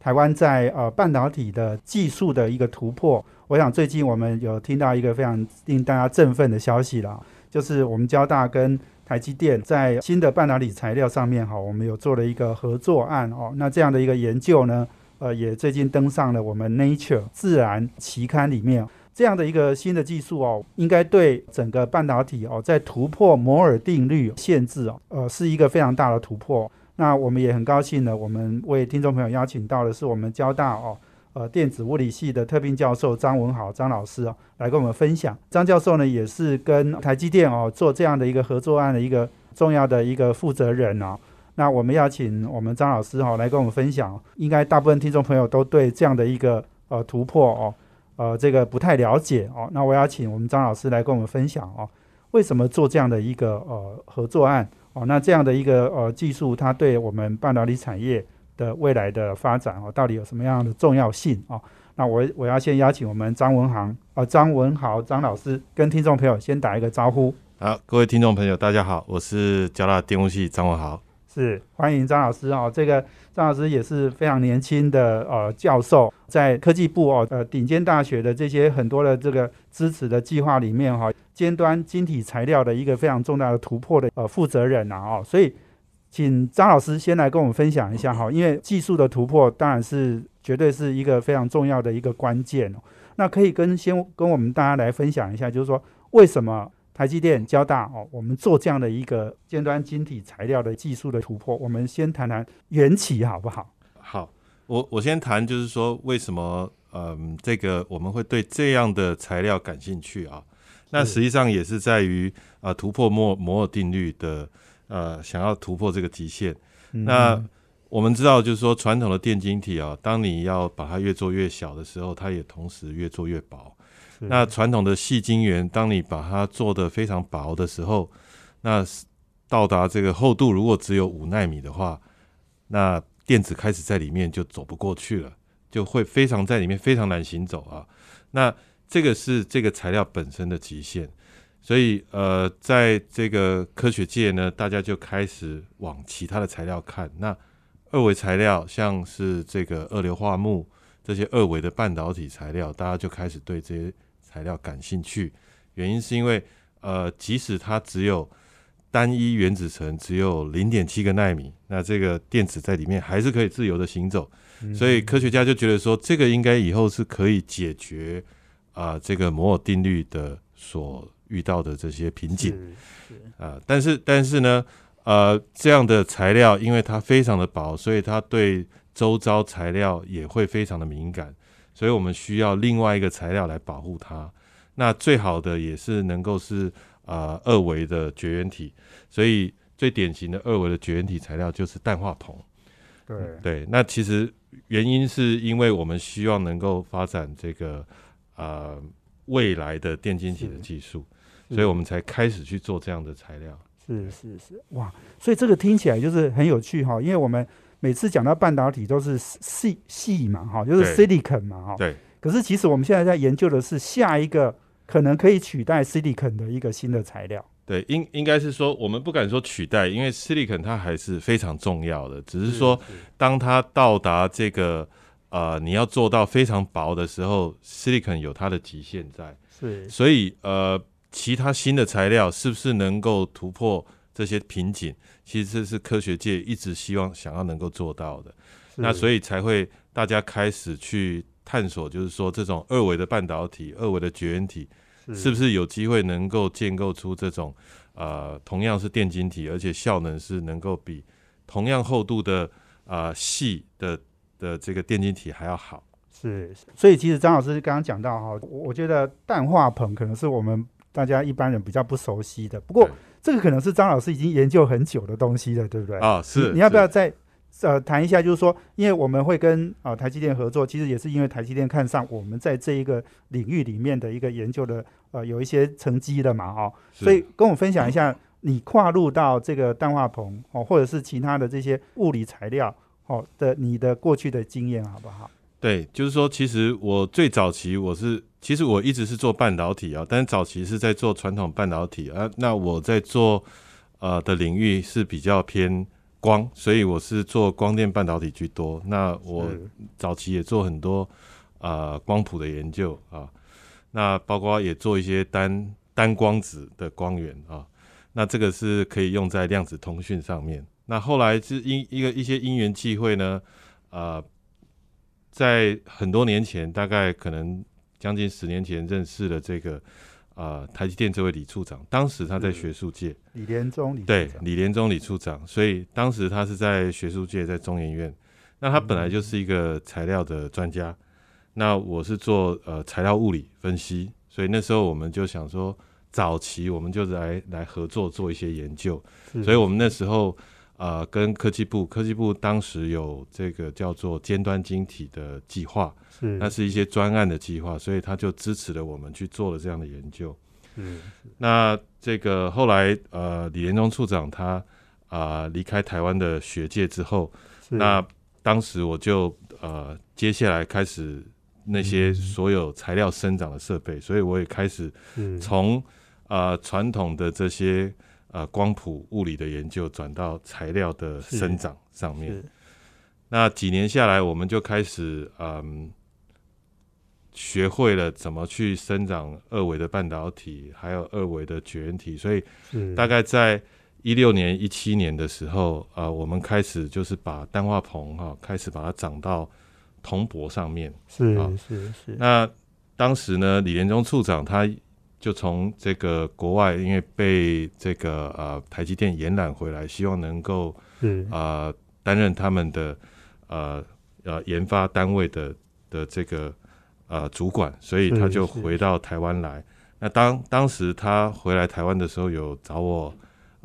台湾在呃半导体的技术的一个突破，我想最近我们有听到一个非常令大家振奋的消息了，就是我们交大跟台积电在新的半导体材料上面哈，我们有做了一个合作案哦。那这样的一个研究呢，呃，也最近登上了我们 Nature 自然期刊里面。这样的一个新的技术哦，应该对整个半导体哦，在突破摩尔定律限制哦，呃，是一个非常大的突破。那我们也很高兴呢，我们为听众朋友邀请到的是我们交大哦，呃，电子物理系的特聘教授张文豪张老师哦，来跟我们分享。张教授呢，也是跟台积电哦做这样的一个合作案的一个重要的一个负责人哦。那我们邀请我们张老师哈来跟我们分享，应该大部分听众朋友都对这样的一个呃突破哦，呃，这个不太了解哦。那我要请我们张老师来跟我们分享哦，为什么做这样的一个呃合作案哦？那这样的一个呃技术，它对我们半导体产业的未来的发展哦，到底有什么样的重要性哦？那我我要先邀请我们张文航啊，张文豪张老师跟听众朋友先打一个招呼。好，各位听众朋友，大家好，我是交大电工系张文豪。是欢迎张老师哦，这个张老师也是非常年轻的呃教授，在科技部哦呃顶尖大学的这些很多的这个支持的计划里面哈，尖端晶体材料的一个非常重大的突破的呃负责人呐哦，所以请张老师先来跟我们分享一下哈，因为技术的突破当然是绝对是一个非常重要的一个关键哦，那可以跟先跟我们大家来分享一下，就是说为什么？台积电、交大哦，我们做这样的一个尖端晶体材料的技术的突破，我们先谈谈缘起好不好？好，我我先谈，就是说为什么嗯，这个我们会对这样的材料感兴趣啊？那实际上也是在于啊，突破摩摩尔定律的呃，想要突破这个极限。那我们知道，就是说传统的电晶体啊，当你要把它越做越小的时候，它也同时越做越薄。那传统的细晶圆，当你把它做的非常薄的时候，那到达这个厚度如果只有五纳米的话，那电子开始在里面就走不过去了，就会非常在里面非常难行走啊。那这个是这个材料本身的极限，所以呃，在这个科学界呢，大家就开始往其他的材料看。那二维材料，像是这个二硫化钼这些二维的半导体材料，大家就开始对这些。材料感兴趣，原因是因为，呃，即使它只有单一原子层，只有零点七个纳米，那这个电子在里面还是可以自由的行走，所以科学家就觉得说，这个应该以后是可以解决啊这个摩尔定律的所遇到的这些瓶颈，啊，但是但是呢，呃，这样的材料因为它非常的薄，所以它对周遭材料也会非常的敏感。所以我们需要另外一个材料来保护它。那最好的也是能够是啊二维的绝缘体。所以最典型的二维的绝缘体材料就是氮化铜。对对，那其实原因是因为我们希望能够发展这个啊未来的电晶体的技术，所以我们才开始去做这样的材料。是是是，哇！所以这个听起来就是很有趣哈，因为我们。每次讲到半导体都是细细嘛，哈，就是 silicon 嘛，哈。对。可是其实我们现在在研究的是下一个可能可以取代 silicon 的一个新的材料。对，应应该是说我们不敢说取代，因为 silicon 它还是非常重要的。只是说，当它到达这个呃你要做到非常薄的时候，silicon 有它的极限在。是。所以呃，其他新的材料是不是能够突破这些瓶颈？其实这是科学界一直希望想要能够做到的，那所以才会大家开始去探索，就是说这种二维的半导体、二维的绝缘体，是不是有机会能够建构出这种呃同样是电晶体，而且效能是能够比同样厚度的啊细的的这个电晶体还要好。是，所以其实张老师刚刚讲到哈，我觉得氮化硼可能是我们大家一般人比较不熟悉的，不过。这个可能是张老师已经研究很久的东西了，对不对？啊，是。你要不要再呃谈一下，就是说，因为我们会跟啊、台积电合作，其实也是因为台积电看上我们在这一个领域里面的一个研究的呃有一些成绩的嘛，哦，所以跟我分享一下你跨入到这个氮化硼哦，或者是其他的这些物理材料哦的你的过去的经验好不好？对，就是说，其实我最早期我是，其实我一直是做半导体啊，但是早期是在做传统半导体啊。那我在做呃的领域是比较偏光，所以我是做光电半导体居多。那我早期也做很多呃光谱的研究啊，那包括也做一些单单光子的光源啊。那这个是可以用在量子通讯上面。那后来是因一个一些因缘际会呢，呃，在很多年前，大概可能将近十年前认识了这个呃台积电这位李处长，当时他在学术界，李连忠李对李连忠李处长，所以当时他是在学术界，在中研院。那他本来就是一个材料的专家，那我是做呃材料物理分析，所以那时候我们就想说，早期我们就来来合作做一些研究，所以我们那时候呃跟科技部，科技部当时有这个叫做尖端晶体的计划，是。那是一些专案的计划，所以他就支持了我们去做了这样的研究。嗯那这个后来呃李连忠处长他啊、离开台湾的学界之后，那当时我就呃接下来开始那些所有材料生长的设备，所以我也开始是。从呃传统的这些呃光谱物理的研究转到材料的生长上面。是那几年下来，我们就开始嗯，学会了怎么去生长二维的半导体，还有二维的绝缘体。所以大概在一六年、一七年的时候，呃，我们开始就是把氮化硼哈、开始把它长到铜箔上面。是啊是是那当时呢，李连忠处长他就从这个国外，因为被这个呃台积电延揽回来，希望能够是呃担任他们的呃呃研发单位的的这个呃主管，所以他就回到台湾来。那当当时他回来台湾的时候，有找我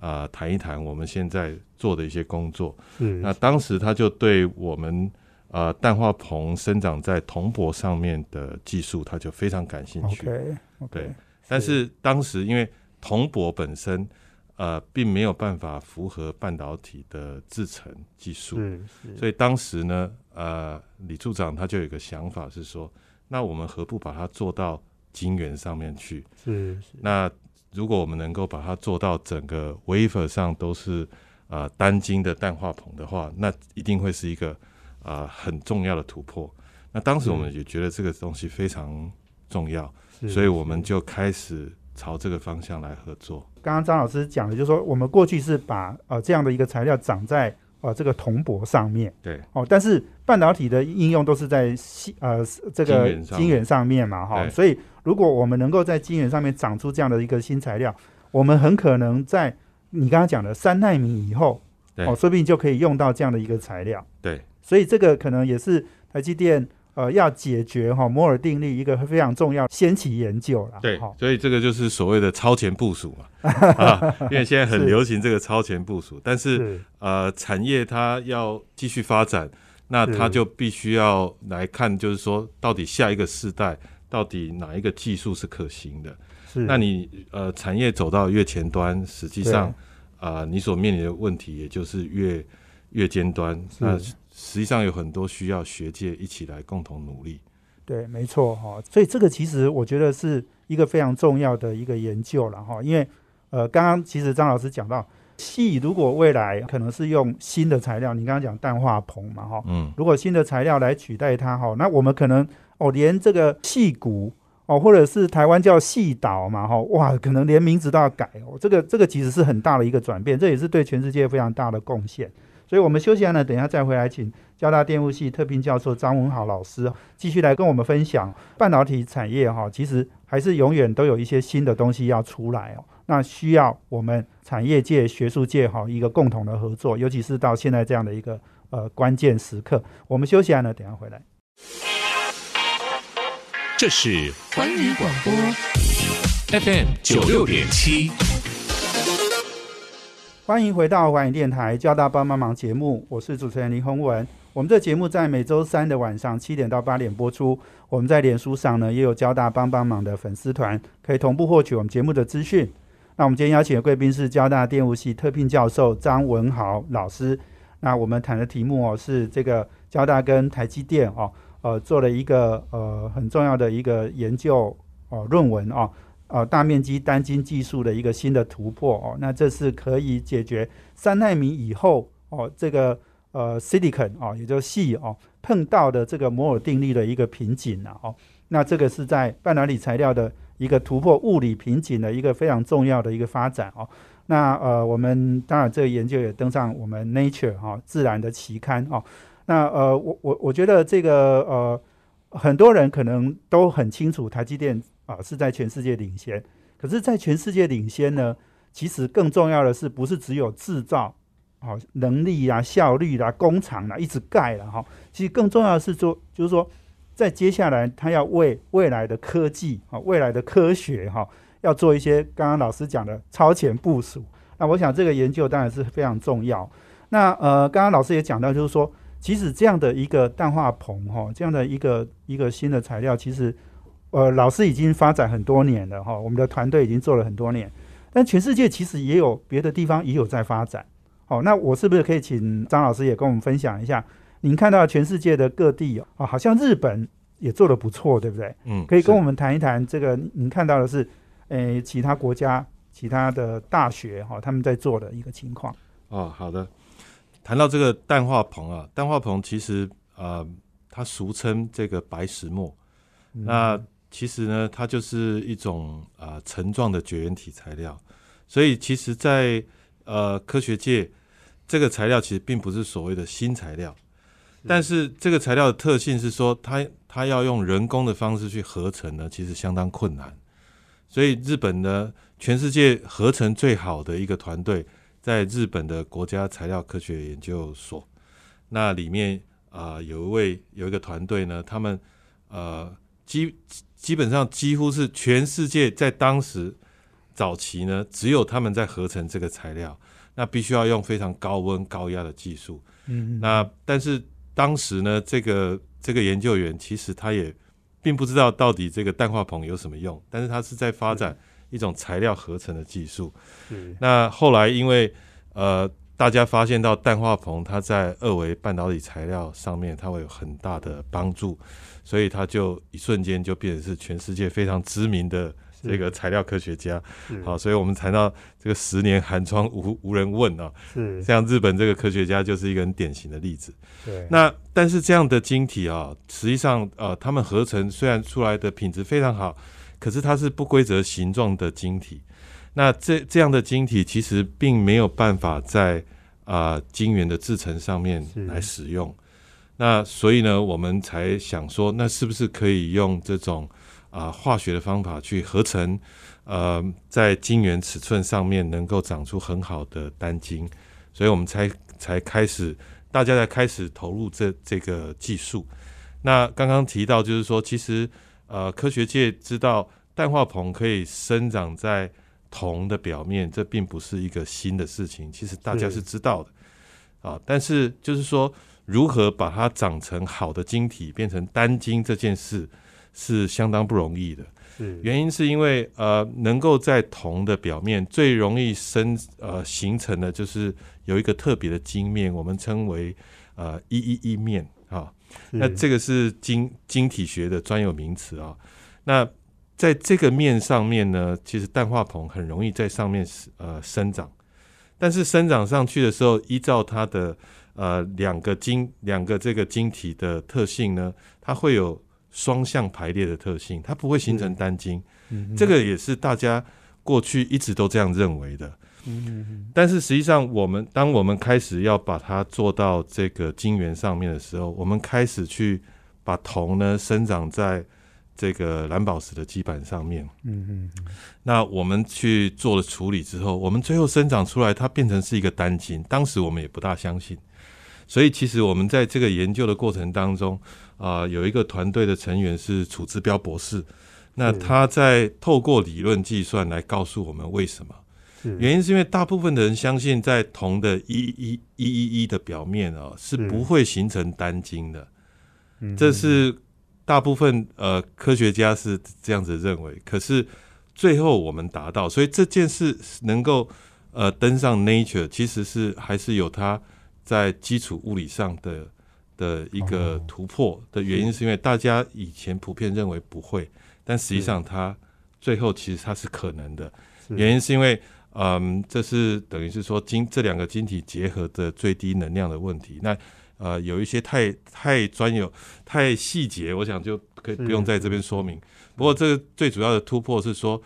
啊谈一谈我们现在做的一些工作。是那当时他就对我们呃氮化硼生长在铜箔上面的技术，他就非常感兴趣。OK 对但是当时因为铜箔本身呃并没有办法符合半导体的制程技术，所以当时呢，呃，李处长他就有一个想法是说，那我们何不把它做到晶圆上面去？是是那如果我们能够把它做到整个 wafer 上都是呃单晶的氮化硼的话，那一定会是一个呃很重要的突破。那当时我们也觉得这个东西非常重要，是所以我们就开始朝这个方向来合作。刚刚张老师讲的，就是说我们过去是把呃这样的一个材料长在呃这个铜箔上面。对，哦，但是半导体的应用都是在细呃这个晶圆上面。嘛哈，对。所以如果我们能够在晶圆上面长出这样的一个新材料，我们很可能在你刚刚讲的三纳米以后哦，说不定就可以用到这样的一个材料。对，所以这个可能也是台积电呃要解决哈、摩尔定律一个非常重要先期研究了。对哈，所以这个就是所谓的超前部署嘛，啊，因为现在很流行这个超前部署，但是是。呃，产业它要继续发展，那它就必须要来看，就是说到底下一个世代到底哪一个技术是可行的？是，那你呃产业走到越前端，实际上啊、呃你所面临的问题也就是越越尖端，那实际上有很多需要学界一起来共同努力。对，没错哈、所以这个其实我觉得是一个非常重要的一个研究了哈、因为呃，刚刚其实张老师讲到，细如果未来可能是用新的材料，你刚刚讲氮化硼嘛哈、嗯，如果新的材料来取代它哈，那我们可能哦，连这个细骨哦，或者是台湾叫细岛嘛哈，哇，可能连名字都要改哦。这个这个其实是很大的一个转变，这也是对全世界非常大的贡献。所以我们休息一下呢，等一下再回来，请交大电务系特聘教授张文豪老师继续来跟我们分享半导体产业哈，其实还是永远都有一些新的东西要出来哦。那需要我们产业界、学术界哈一个共同的合作，尤其是到现在这样的一个呃关键时刻。我们休息一下呢，等一下回来。这是环宇广播 FM 九六点七。欢迎回到环宇电台交大帮帮忙节目，我是主持人林宏文。我们这节目在每周三的晚上七点到八点播出。我们在脸书上呢也有交大帮帮忙的粉丝团，可以同步获取我们节目的资讯。那我们今天邀请的贵宾是交大电务系特聘教授张文豪老师。那我们谈的题目哦是这个交大跟台积电哦呃做了一个呃很重要的一个研究哦论文哦。呃，大面积单晶技术的一个新的突破哦，那这是可以解决三纳米以后哦，这个呃，silicon 哦，也就是细哦，碰到的这个摩尔定律的一个瓶颈了哦。那这个是在半导体材料的一个突破物理瓶颈的一个非常重要的一个发展哦。那呃，我们当然这个研究也登上我们 Nature 哈自然的期刊哦。那呃，我我我觉得这个呃，很多人可能都很清楚台积电。啊，是在全世界领先。可是，在全世界领先呢，其实更重要的是，不是只有制造啊能力啊、效率啦、工厂啦一直盖了哈。其实更重要的是说，就是说，在接下来，他要为未来的科技啊、未来的科学哈，要做一些刚刚老师讲的超前部署。那我想，这个研究当然是非常重要。那呃，刚刚老师也讲到，就是说，即使这样的一个氮化硼哈，这样的一个一个新的材料，其实。呃，老师已经发展很多年了哈，我们的团队已经做了很多年，但全世界其实也有别的地方也有在发展。好，那我是不是可以请张老师也跟我们分享一下？您看到全世界的各地哦，好像日本也做的不错，对不对？嗯，可以跟我们谈一谈这个。您看到的是，诶，其他国家、其他的大学哈，他们在做的一个情况。哦，好的。谈到这个氮化硼啊，氮化硼其实呃，它俗称这个白石墨，那。其实呢，它就是一种啊层状的绝缘体材料，所以其实，在呃科学界，这个材料其实并不是所谓的新材料，但是这个材料的特性是说，它它要用人工的方式去合成呢，其实相当困难。所以日本呢，全世界合成最好的一个团队，在日本的国家材料科学研究所，那里面啊有一位有一个团队呢，他们呃基。基本上几乎是全世界在当时早期呢，只有他们在合成这个材料，那必须要用非常高温高压的技术。嗯，那但是当时呢，这个这个研究员其实他也并不知道到底这个氮化硼有什么用，但是他是在发展一种材料合成的技术。那后来因为呃。大家发现到氮化硼，它在二维半导体材料上面，它会有很大的帮助，所以它就一瞬间就变成是全世界非常知名的这个材料科学家。好，所以我们谈到这个十年寒窗无无人问啊，是像日本这个科学家就是一个很典型的例子。对，那但是这样的晶体啊，实际上呃，他们合成虽然出来的品质非常好，可是它是不规则形状的晶体。那这这样的晶体其实并没有办法在啊晶圆的制成上面来使用，那所以呢，我们才想说，那是不是可以用这种啊化学的方法去合成，呃，在晶圆尺寸上面能够长出很好的单晶，所以我们才才开始，大家才开始投入这这个技术。那刚刚提到就是说，其实呃科学界知道氮化硼可以生长在铜的表面，这并不是一个新的事情，其实大家是知道的啊。但是就是说，如何把它长成好的晶体，变成单晶这件事，是相当不容易的。原因是因为呃，能够在铜的表面最容易生呃形成的就是有一个特别的晶面，我们称为呃一一一面啊。那这个是晶晶体学的专有名词啊。那在这个面上面呢，其实氮化硼很容易在上面呃生长，但是生长上去的时候，依照它的呃两个晶两个这个晶体的特性呢，它会有双向排列的特性，它不会形成单晶。这个也是大家过去一直都这样认为的。但是实际上，我们当我们开始要把它做到这个晶圆上面的时候，我们开始去把铜呢生长在。这个蓝宝石的基板上面，嗯嗯，那我们去做了处理之后，我们最后生长出来，它变成是一个单晶。当时我们也不大相信，所以其实我们在这个研究的过程当中，啊，有一个团队的成员是楚志彪博士，那他在透过理论计算来告诉我们为什么。原因是因为大部分的人相信，在铜的一一一一一的表面哦，是是不会形成单晶的。嗯这是大部分呃科学家是这样子认为。可是最后我们达到，所以这件事能够呃登上 Nature，其实是还是有它在基础物理上的的一个哦突破的原因，是因为大家以前普遍认为不会，但实际上它最后其实它是可能的。原因是因为，嗯，这是等于是说晶这两个晶体结合的最低能量的问题。那呃，有一些太太专有、太细节，我想就可以不用在这边说明。不过，这个最主要的突破是说，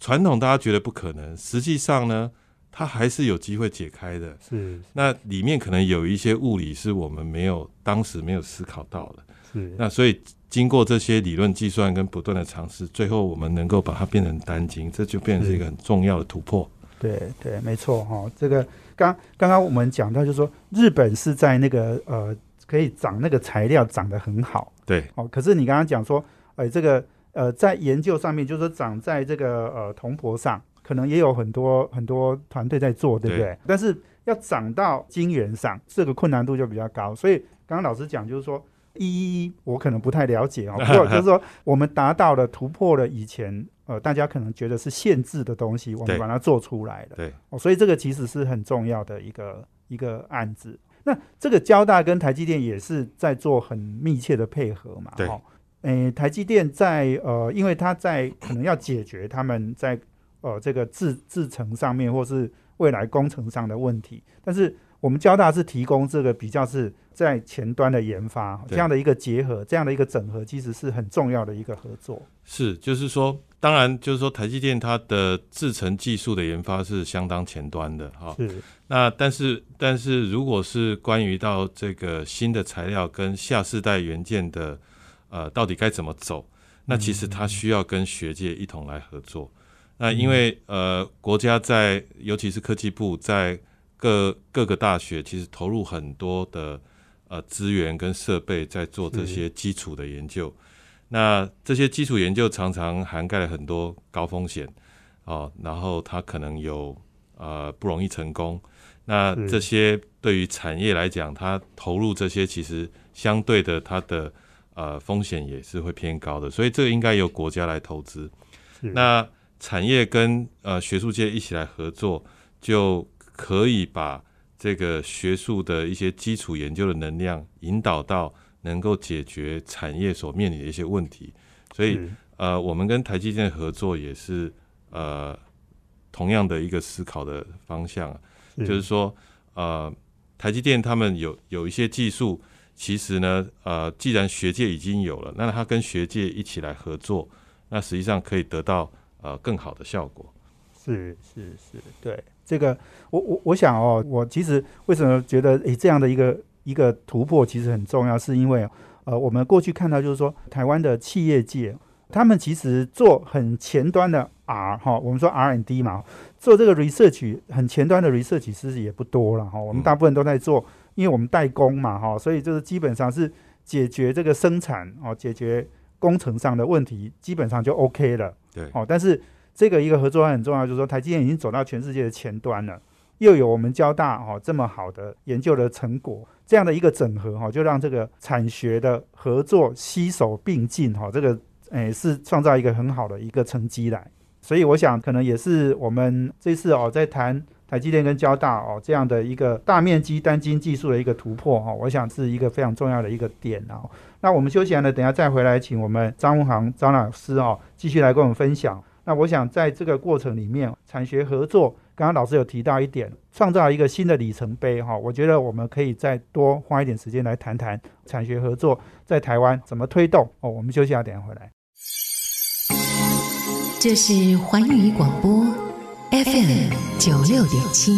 传统大家觉得不可能，实际上呢，它还是有机会解开的。是那里面可能有一些物理是我们没有当时没有思考到的。是那所以经过这些理论计算跟不断的尝试，最后我们能够把它变成单晶，这就变成是一个很重要的突破。对对，没错哈、这个刚刚刚我们讲到，就是说日本是在那个呃可以长那个材料长得很好对哦，可是你刚刚讲说，呃，这个呃在研究上面，就是说长在这个呃铜箔上，可能也有很多很多团队在做，对不对？对但是要长到晶圆上，这个困难度就比较高。所以刚刚老师讲，就是说一一一，我可能不太了解哦，不过就是说我们达到了突破了以前呃大家可能觉得是限制的东西，我们把它做出来了。对，哦，所以这个其实是很重要的一个一个案子。那这个交大跟台积电也是在做很密切的配合嘛，对哦，诶，台积电在呃，因为它在可能要解决他们在呃这个制制程上面或是未来工程上的问题，但是我们交大是提供这个比较是在前端的研发这样的一个结合，这样的一个整合，其实是很重要的一个合作。是，就是说，当然就是说，台积电它的制程技术的研发是相当前端的哈。是那但是但是如果是关于到这个新的材料跟下世代元件的呃到底该怎么走，那其实它需要跟学界一同来合作。那因为呃国家在尤其是科技部在各各个大学其实投入很多的呃资源跟设备在做这些基础的研究。那这些基础研究常常涵盖了很多高风险哦，然后它可能有呃不容易成功。那这些对于产业来讲，它投入这些其实相对的它的呃风险也是会偏高的，所以这个应该由国家来投资。那产业跟呃学术界一起来合作，就可以把这个学术的一些基础研究的能量引导到能够解决产业所面临的一些问题。所以呃，我们跟台积电合作也是呃同样的一个思考的方向啊，就是说呃，台积电他们有有一些技术，其实呢呃，既然学界已经有了，那他跟学界一起来合作，那实际上可以得到呃更好的效果。是是是，对这个，我我我想哦，我其实为什么觉得诶这样的一个一个突破其实很重要，是因为呃，我们过去看到就是说台湾的企业界，他们其实做很前端的 R 哈，我们说 rnd 嘛，做这个 research 很前端的 research 其实也不多了哈，我们嗯大部分都在做，因为我们代工嘛哈，所以就是基本上是解决这个生产哦，解决工程上的问题，基本上就 OK 了。对，哦，但是这个一个合作很重要，就是说台积电已经走到全世界的前端了，又有我们交大哦这么好的研究的成果，这样的一个整合哈、就让这个产学的合作携手并进哈、这个诶是创造一个很好的一个成绩来。所以我想，可能也是我们这次哦在谈台积电跟交大哦这样的一个大面积单晶技术的一个突破哈、我想是一个非常重要的一个点、哦。那我们休息完了，等下再回来，请我们张文航张老师哦，继续来跟我们分享。那我想在这个过程里面，产学合作，刚刚老师有提到一点，创造一个新的里程碑哈、我觉得我们可以再多花一点时间来谈谈产学合作在台湾怎么推动哦。我们休息一下，等下回来。这是环宇广播 FM 九六点七。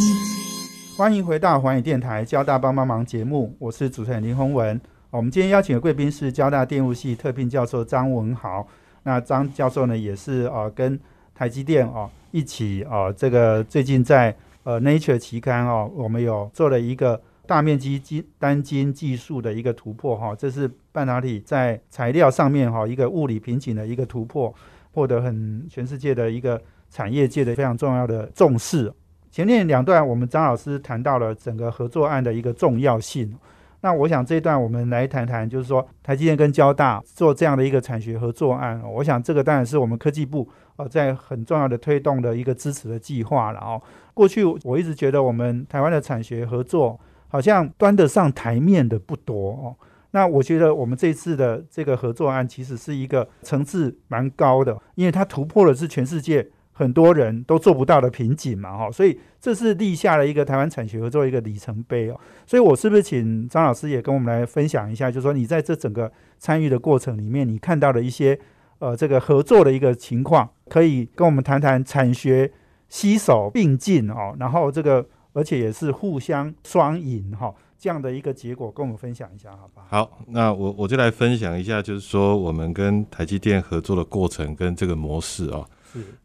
欢迎回到环宇电台交大帮帮忙节目，我是主持人林宏文。我们今天邀请的贵宾是交大电务系特聘教授张文豪。那张教授呢，也是呃跟台积电哦一起呃这个最近在呃 Nature 期刊哦，我们有做了一个大面积晶单晶技术的一个突破哈、这是半导体在材料上面哈、一个物理瓶颈的一个突破，获得很全世界的一个产业界的非常重要的重视。前面两段我们张老师谈到了整个合作案的一个重要性。那我想这一段我们来谈谈，就是说台积电跟交大做这样的一个产学合作案，我想这个当然是我们科技部呃在很重要的推动的一个支持的计划了哦。过去我一直觉得我们台湾的产学合作好像端得上台面的不多哦。那我觉得我们这次的这个合作案其实是一个层次蛮高的，因为它突破了是全世界。很多人都做不到的瓶颈嘛，哈，所以这是立下了一个台湾产学合作一个里程碑哦。所以我是不是请张老师也跟我们来分享一下，就是说你在这整个参与的过程里面，你看到的一些呃这个合作的一个情况，可以跟我们谈谈产学携手并进哦，然后这个而且也是互相双赢哈这样的一个结果，跟我们分享一下，好吧？好，那我我就来分享一下，就是说我们跟台积电合作的过程跟这个模式哦。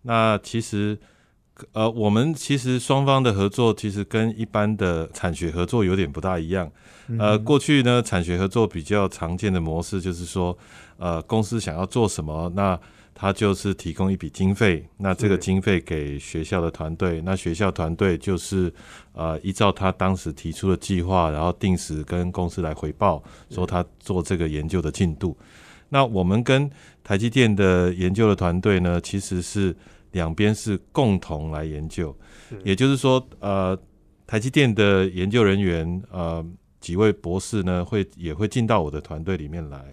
那其实，呃，我们其实双方的合作其实跟一般的产学合作有点不大一样。呃，过去呢，产学合作比较常见的模式就是说，呃，公司想要做什么，那他就是提供一笔经费，那这个经费给学校的团队，那学校团队就是呃依照他当时提出的计划，然后定时跟公司来回报，说他做这个研究的进度。那我们跟台积电的研究的团队呢，其实是两边是共同来研究，也就是说，呃，台积电的研究人员，呃，几位博士呢，会也会进到我的团队里面来。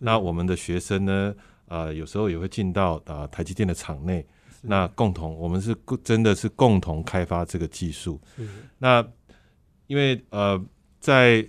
那我们的学生呢，呃，有时候也会进到啊台积电的厂内，那共同我们是真的是共同开发这个技术。那因为呃，在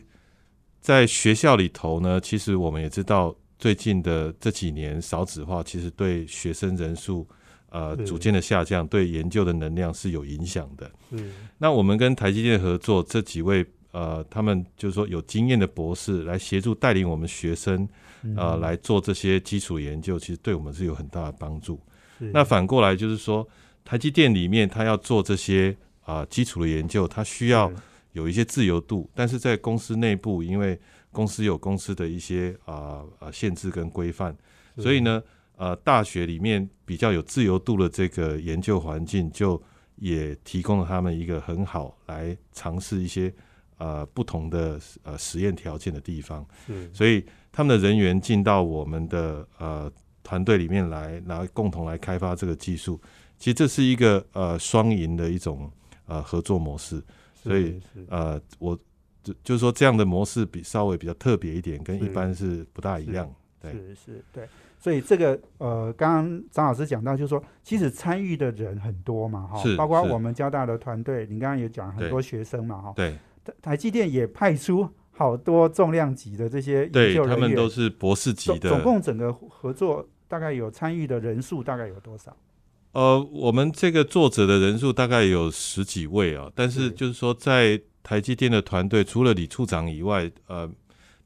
在学校里头呢，其实我们也知道。最近的这几年少子化，其实对学生人数呃逐渐的下降，对研究的能量是有影响的。嗯，那我们跟台积电合作，这几位呃，他们就是说有经验的博士来协助带领我们学生呃来做这些基础研究，其实对我们是有很大的帮助。那反过来就是说，台积电里面他要做这些啊基础的研究，他需要有一些自由度，但是在公司内部，因为公司有公司的一些啊啊限制跟规范，所以呢，呃，大学里面比较有自由度的这个研究环境，就也提供了他们一个很好来尝试一些呃不同的呃实验条件的地方。所以他们的人员进到我们的呃团队里面来，然后共同来开发这个技术。其实这是一个呃双赢的一种呃合作模式。所以呃我。就就是说，这样的模式比稍微比较特别一点，跟一般是不大一样。对，是是，对。所以这个呃，刚刚张老师讲到，就是说，其实参与的人很多嘛，哈，包括我们交大的团队，你刚刚也讲很多学生嘛，哈。对。台积电也派出好多重量级的这些研究人员，他们都是博士级的。总共整个合作大概有参与的人数大概有多少？呃，我们这个作者的人数大概有十几位啊，但是就是说在。台积电的团队除了李处长以外，呃，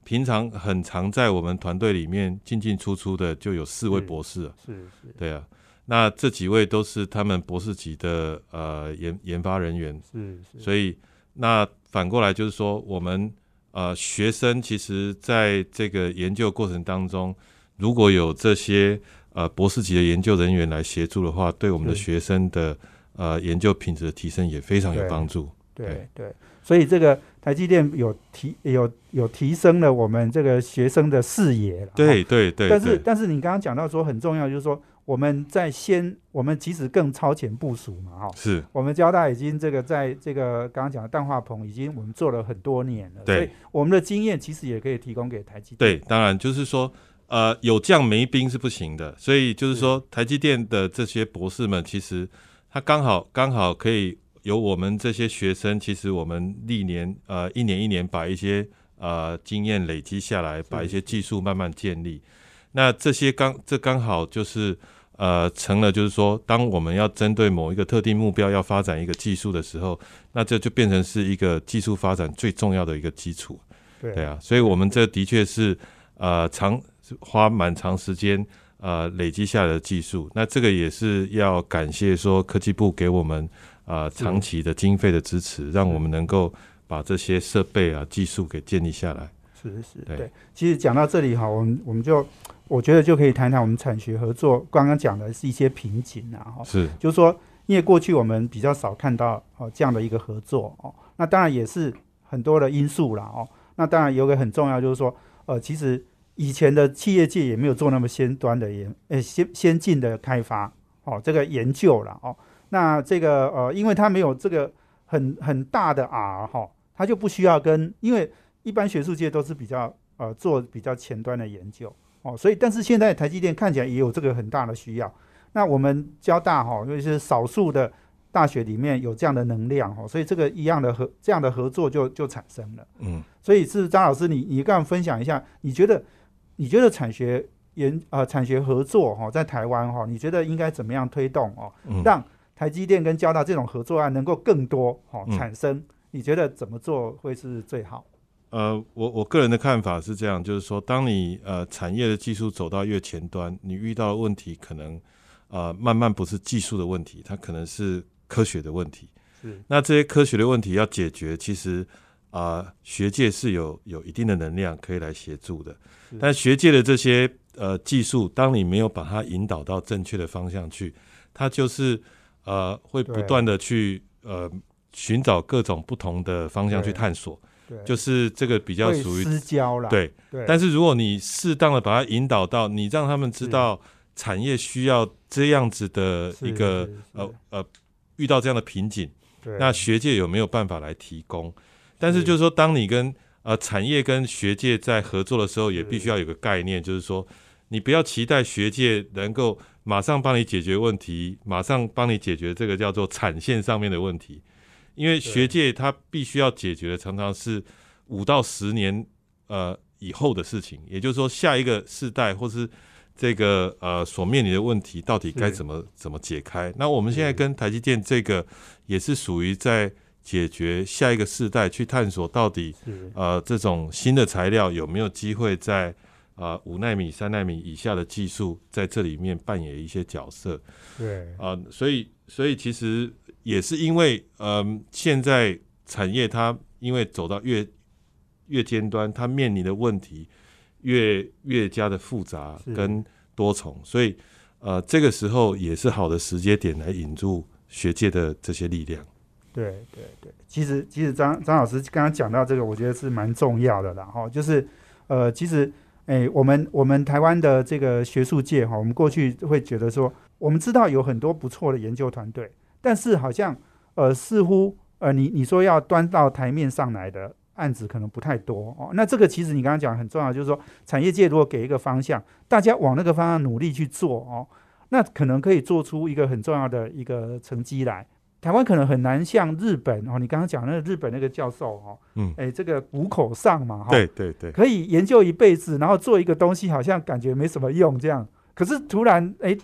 平常很常在我们团队里面进进出出的就有四位博士，是是，对啊，那这几位都是他们博士级的呃研研发人员，是是，所以那反过来就是说，我们呃学生其实在这个研究过程当中，如果有这些呃博士级的研究人员来协助的话，对我们的学生的呃研究品质的提升也非常有帮助，对。对。所以这个台积电有提有有提升了我们这个学生的视野了。对对对。但是但是你刚刚讲到说很重要，就是说我们在先我们其实更超前部署嘛，哈。是。我们交大已经这个在这个刚刚讲的氮化硼已经我们做了很多年了。对。我们的经验其实也可以提供给台积电。对，当然就是说呃有将没兵是不行的，所以就是说台积电的这些博士们其实他刚好刚好可以。有我们这些学生，其实我们历年呃一年一年把一些呃经验累积下来，把一些技术慢慢建立。那这些刚这刚好就是呃成了，就是说，当我们要针对某一个特定目标要发展一个技术的时候，那这就变成是一个技术发展最重要的一个基础。对啊，所以我们这的确是呃长花蛮长时间呃累积下来的技术。那这个也是要感谢说科技部给我们。啊，长期的经费的支持，让我们能够把这些设备啊、技术给建立下来。是是是，对。其实讲到这里哈，我们我们就我觉得就可以谈谈我们产学合作刚刚讲的是一些瓶颈啊哈。是，就是说因为过去我们比较少看到哦这样的一个合作哦，那当然也是很多的因素啦哦。那当然有个很重要就是说，呃，其实以前的企业界也没有做那么先端的研呃先先进的开发哦，这个研究了哦。那这个呃，因为它没有这个很很大的 R 哈，它就不需要跟，因为一般学术界都是比较呃做比较前端的研究哦，所以但是现在台积电看起来也有这个很大的需要。那我们交大哈，因为是少数的大学里面有这样的能量哈，所以这个一样的合这样的合作就就产生了。嗯，所以是张老师，你你刚分享一下，你觉得你觉得产学研呃产学合作哈，在台湾哈，你觉得应该怎么样推动哦，嗯让台积电跟交大这种合作案能够更多哈嗯产生？你觉得怎么做会是最好？呃，我我个人的看法是这样，就是说，当你呃产业的技术走到越前端，你遇到的问题可能呃慢慢不是技术的问题，它可能是科学的问题。是那这些科学的问题要解决，其实啊、学界是有有一定的能量可以来协助的。但学界的这些呃技术，当你没有把它引导到正确的方向去，它就是呃会不断的去呃寻找各种不同的方向去探索，就是这个比较属于私交啦。对。但是如果你适当的把它引导到，你让他们知道产业需要这样子的一个呃呃遇到这样的瓶颈，那学界有没有办法来提供？但是是。就是说，当你跟呃产业跟学界在合作的时候，也必须要有个概念，就是说，你不要期待学界能够马上帮你解决问题，马上帮你解决这个叫做产线上面的问题，因为学界它必须要解决的常常是五到十年呃以后的事情，也就是说，下一个世代或是这个呃所面临的问题到底该怎么怎么解开？那我们现在跟台积电这个也是属于在解决下一个世代去探索到底呃这种新的材料有没有机会在呃五纳米、三纳米以下的技术在这里面扮演一些角色对。啊、呃所以所以其实也是因为嗯、现在产业它因为走到越越尖端，它面临的问题越越加的复杂跟多重，所以呃这个时候也是好的时间点来引入学界的这些力量。对对对，其实其实张张老师刚刚讲到这个，我觉得是蛮重要的啦哈，就是呃，其实诶，我们我们台湾的这个学术界哈，我们过去会觉得说，我们知道有很多不错的研究团队，但是好像呃，似乎呃，你你说要端到台面上来的案子可能不太多哦。那这个其实你刚刚讲很重要，就是说产业界如果给一个方向，大家往那个方向努力去做哦，那可能可以做出一个很重要的一个成绩来。台湾可能很难像日本哦，你刚刚讲那个日本那个教授哦，嗯哎，这个虎口上嘛，哈，对对对，可以研究一辈子，然后做一个东西，好像感觉没什么用这样。可是突然，哎，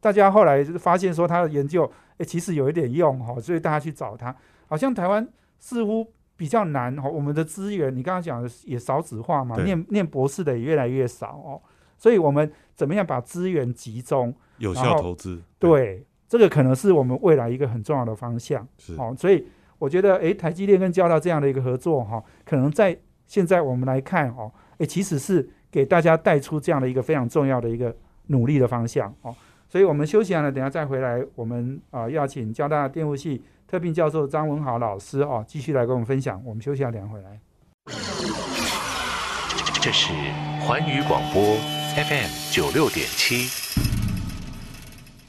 大家后来就是发现说他的研究，哎，其实有一点用哈、所以大家去找他。好像台湾似乎比较难哈、我们的资源，你刚刚讲的也少子化嘛，念念博士的也越来越少哦，所以我们怎么样把资源集中？有效投资，对，这个可能是我们未来一个很重要的方向。是哦，所以我觉得，诶，台积电跟交大这样的一个合作，哈、可能在现在我们来看，哦，诶，其实是给大家带出这样的一个非常重要的一个努力的方向，哦。所以我们休息完了，等下再回来，我们啊、邀请交大电务系特聘教授张文豪老师哦，继续来跟我们分享。我们休息完，等一下回来。这是环宇广播 FM 九六点七。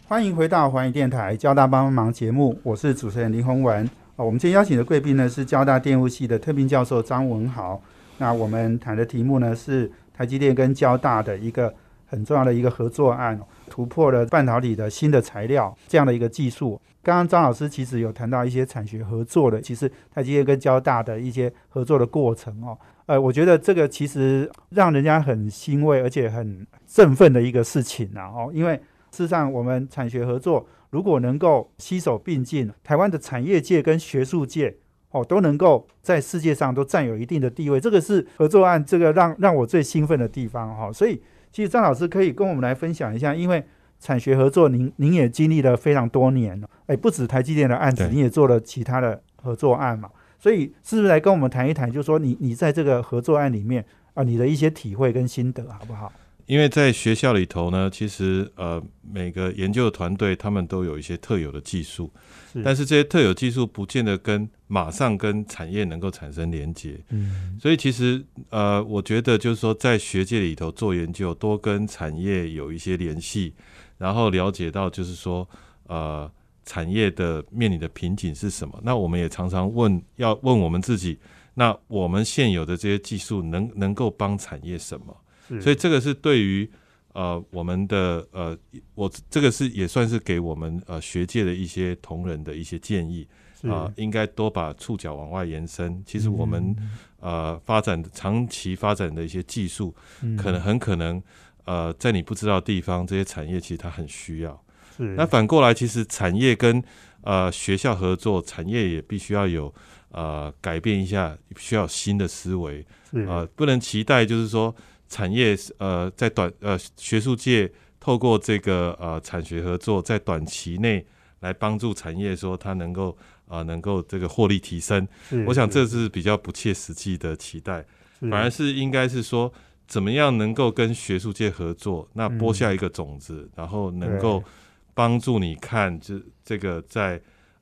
欢迎回到环宇电台交大帮帮忙节目，我是主持人林宏文。啊，我们今天邀请的贵宾呢是交大电务系的特聘教授张文豪。那我们谈的题目呢是台积电跟交大的一个很重要的一个合作案，突破了半导体的新的材料这样的一个技术。刚刚张老师其实有谈到一些产学合作的，其实台积电跟交大的一些合作的过程哦。呃，我觉得这个其实让人家很欣慰，而且很振奋的一个事情啊！哦，因为事实上，我们产学合作如果能够携手并进，台湾的产业界跟学术界哦都能够在世界上都占有一定的地位，这个是合作案这个让让我最兴奋的地方哈、所以，其实张老师可以跟我们来分享一下，因为产学合作您您也经历了非常多年了，哎，不止台积电的案子，对你也做了其他的合作案嘛，所以是不是来跟我们谈一谈，就是说你你在这个合作案里面啊，你的一些体会跟心得好不好？因为在学校里头呢，其实呃每个研究的团队他们都有一些特有的技术，是但是这些特有技术不见得跟马上跟产业能够产生连接。嗯所以其实呃，我觉得就是说，在学界里头做研究，多跟产业有一些联系，然后了解到就是说呃产业的面临的瓶颈是什么。那我们也常常问，要问我们自己，那我们现有的这些技术能能够帮产业什么？是所以这个是对于呃我们的呃，我这个是也算是给我们呃学界的一些同仁的一些建议是啊、应该多把触角往外延伸。其实我们、呃发展长期发展的一些技术，嗯可能很可能呃在你不知道的地方，这些产业其实它很需要。是那反过来，其实产业跟呃学校合作，产业也必须要有呃改变一下，需要新的思维。是呃，不能期待就是说产业呃在短呃学术界透过这个呃产学合作，在短期内来帮助产业说它能够啊、呃能够这个获利提升。我想这是比较不切实际的期待，反而是应该是说怎么样能够跟学术界合作，那嗯播下一个种子，然后能够对帮助你看这这个在。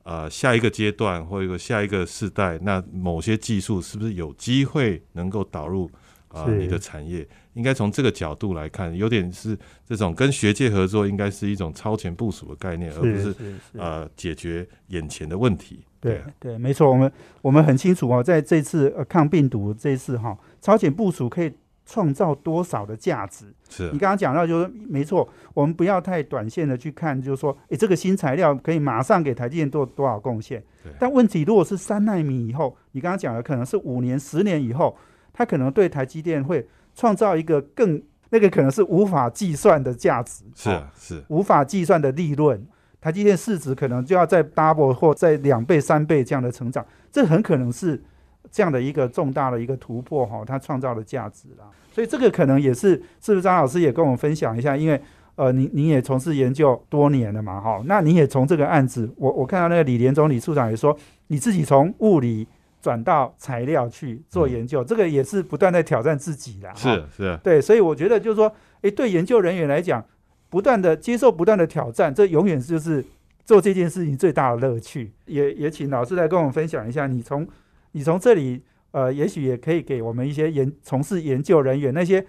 呃，下一个阶段或者下一个世代，那某些技术是不是有机会能够导入啊、是你的产业？应该从这个角度来看，有点是这种跟学界合作，应该是一种超前部署的概念，而不是呃解决眼前的问题。对对，没错，我们我们很清楚哦，在这次呃抗病毒这一次哈、超前部署可以创造多少的价值？是你刚刚讲到，就是没错，我们不要太短线的去看，就是说，诶，这个新材料可以马上给台积电做多少贡献？但问题如果是三纳米以后，你刚刚讲的可能是五年、十年以后，它可能对台积电会创造一个更那个可能是无法计算的价值，是是，无法计算的利润。台积电市值可能就要在 double 或在两倍、三倍这样的成长，这很可能是这样的一个重大的一个突破哈，它创造的价值啦。所以这个可能也是，是不是张老师也跟我们分享一下？因为呃，您您也从事研究多年了嘛，哈，那你也从这个案子，我我看到那个李连忠李处长也说，你自己从物理转到材料去做研究，这个也是不断在挑战自己的。哈是是啊，对，所以我觉得就是说，诶，对研究人员来讲，不断的接受不断的挑战，这永远就是做这件事情最大的乐趣。也也请老师来跟我们分享一下，你从你从这里，呃，也许也可以给我们一些研从事研究人员那些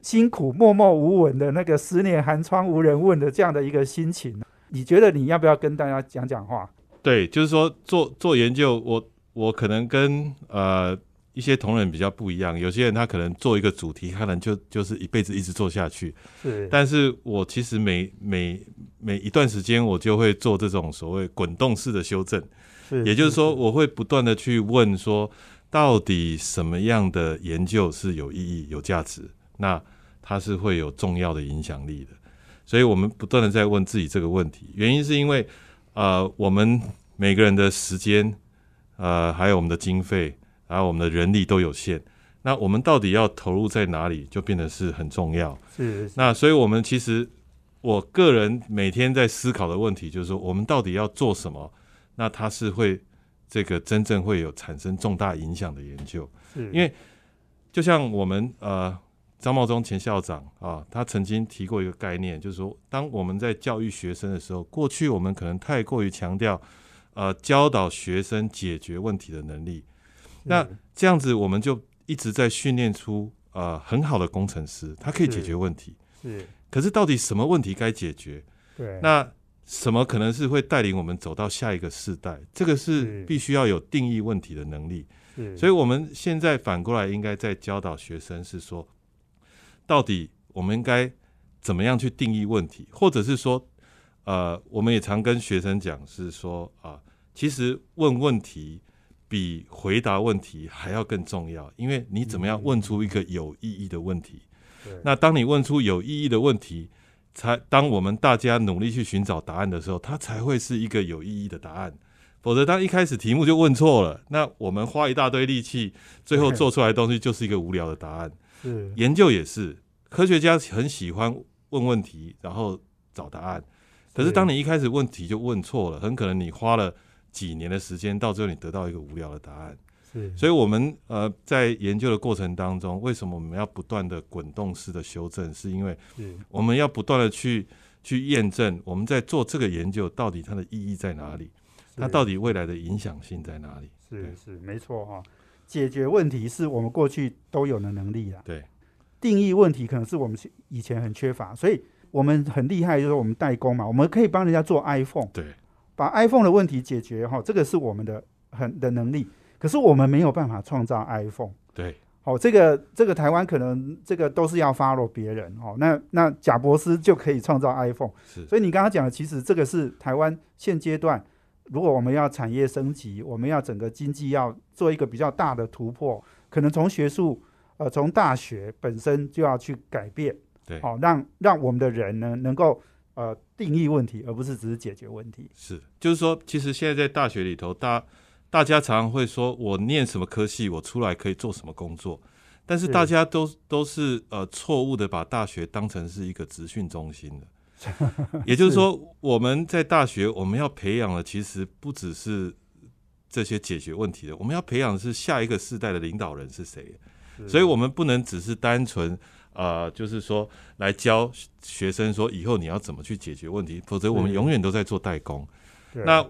辛苦默默无闻的那个十年寒窗无人问的这样的一个心情。你觉得你要不要跟大家讲讲话？对，就是说做做研究，我我可能跟呃一些同仁比较不一样，有些人他可能做一个主题，他可能就就是一辈子一直做下去，是，但是我其实每每每一段时间，我就会做这种所谓滚动式的修正，是也就是说，，我会不断的去问说，到底什么样的研究是有意义、有价值？那它是会有重要的影响力的。所以我们不断的在问自己这个问题，原因是因为呃，我们每个人的时间，呃，还有我们的经费，还有我们的人力都有限。那我们到底要投入在哪里，就变得是很重要。是是那所以，我们其实我个人每天在思考的问题，就是说，我们到底要做什么？那它是会这个真正会有产生重大影响的研究。是，因为就像我们呃张茂忠前校长啊，他曾经提过一个概念，就是说，当我们在教育学生的时候，过去我们可能太过于强调呃教导学生解决问题的能力，那这样子我们就一直在训练出呃很好的工程师，他可以解决问题。是可是到底什么问题该解决？对，那什么可能是会带领我们走到下一个世代？这个是是必须要有定义问题的能力。是所以我们现在反过来应该在教导学生是说，到底我们应该怎么样去定义问题，或者是说，呃，我们也常跟学生讲是说啊、其实问问题比回答问题还要更重要，因为你怎么样问出一个有意义的问题。对那当你问出有意义的问题，才当我们大家努力去寻找答案的时候，它才会是一个有意义的答案。否则，当一开始题目就问错了，那我们花一大堆力气，最后做出来的东西就是一个无聊的答案。是研究也是，科学家很喜欢问问题，然后找答案。可，是当你一开始问题就问错了，很可能你花了几年的时间，到最后你得到一个无聊的答案。是所以我们呃在研究的过程当中，为什么我们要不断的滚动式的修正？是因为是我们要不断的去去验证我们在做这个研究到底它的意义在哪里，它到底未来的影响性在哪里？是是没错哈、解决问题是我们过去都有的能力啊。对，定义问题可能是我们以前很缺乏，所以我们很厉害，就是我们代工嘛，我们可以帮人家做 iPhone，对，把 iPhone 的问题解决哈、这个是我们的很的能力。可是我们没有办法创造 iPhone。对，哦，这个这个台湾可能这个都是要 follow 别人哦。那那贾博斯就可以创造 iPhone，是，所以你刚刚讲的，其实这个是台湾现阶段，如果我们要产业升级，我们要整个经济要做一个比较大的突破，可能从学术呃从大学本身就要去改变，对，好、让让我们的人呢能够呃定义问题，而不是只是解决问题。是，就是说，其实现在在大学里头，大大家常常会说，我念什么科系，我出来可以做什么工作，但是是大家都都是呃错误的把大学当成是一个职训中心的。也就是说，我们在大学我们要培养的，其实不只是这些解决问题的，我们要培养的是下一个世代的领导人是谁。所以，我们不能只是单纯呃，就是说来教学生说以后你要怎么去解决问题，否则我们永远都在做代工。对那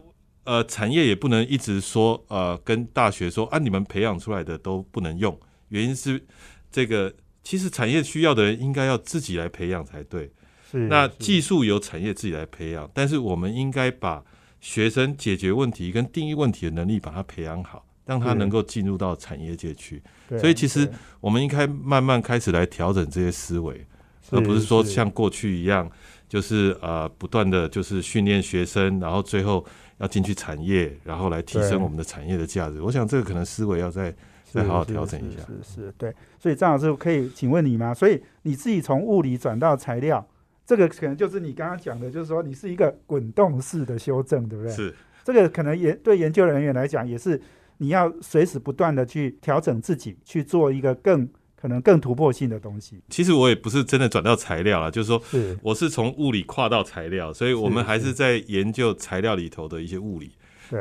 呃，产业也不能一直说呃，跟大学说啊，你们培养出来的都不能用，原因是这个其实产业需要的人应该要自己来培养才对。是是那技术由产业自己来培养，但是我们应该把学生解决问题跟定义问题的能力把它培养好，让他能够进入到产业界去。所以其实我们应该慢慢开始来调整这些思维，而不是说像过去一样，就是呃不断的就是训练学生，然后最后要进去产业，然后来提升我们的产业的价值。我想这个可能思维要再再好好调整一下。是是是，对。所以张老师可以请问你吗？所以你自己从物理转到材料，这个可能就是你刚刚讲的，就是说你是一个滚动式的修正，对不对？是这个可能也对研究人员来讲，也是你要随时不断的去调整自己，去做一个更可能更突破性的东西。其实我也不是真的转到材料了，就是说我是从物理跨到材料，所以我们还是在研究材料里头的一些物理。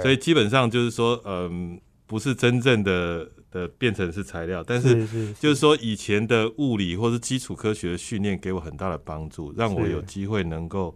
所以基本上就是说，嗯，不是真正的的变成是材料，但是就是说以前的物理或是基础科学的训练给我很大的帮助，让我有机会能够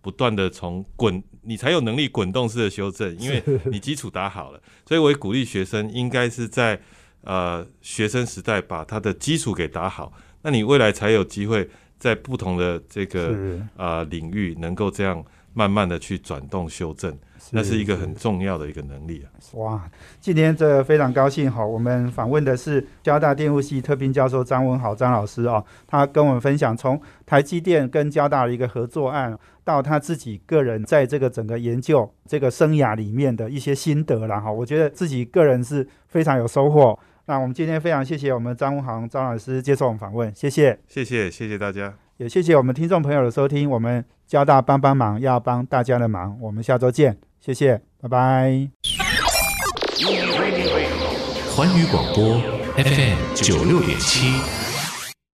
不断的从滚，你才有能力滚动式的修正，因为你基础打好了。所以我也鼓励学生应该是在呃学生时代把他的基础给打好，那你未来才有机会在不同的这个啊呃领域能够这样慢慢的去转动修正，那是一个很重要的一个能力啊。哇，今天这非常高兴哈，我们访问的是交大电务系特聘教授张文豪张老师哦，他跟我们分享从台积电跟交大的一个合作案，到他自己个人在这个整个研究这个生涯里面的一些心得啦哈，我觉得自己个人是非常有收获。那我们今天非常谢谢我们张文豪张老师接受我们访问，谢谢。谢谢，谢谢大家。也谢谢我们听众朋友的收听，我们交大帮帮忙要帮大家的忙，我们下周见，谢谢，拜拜。环宇广播 FM 九六点七。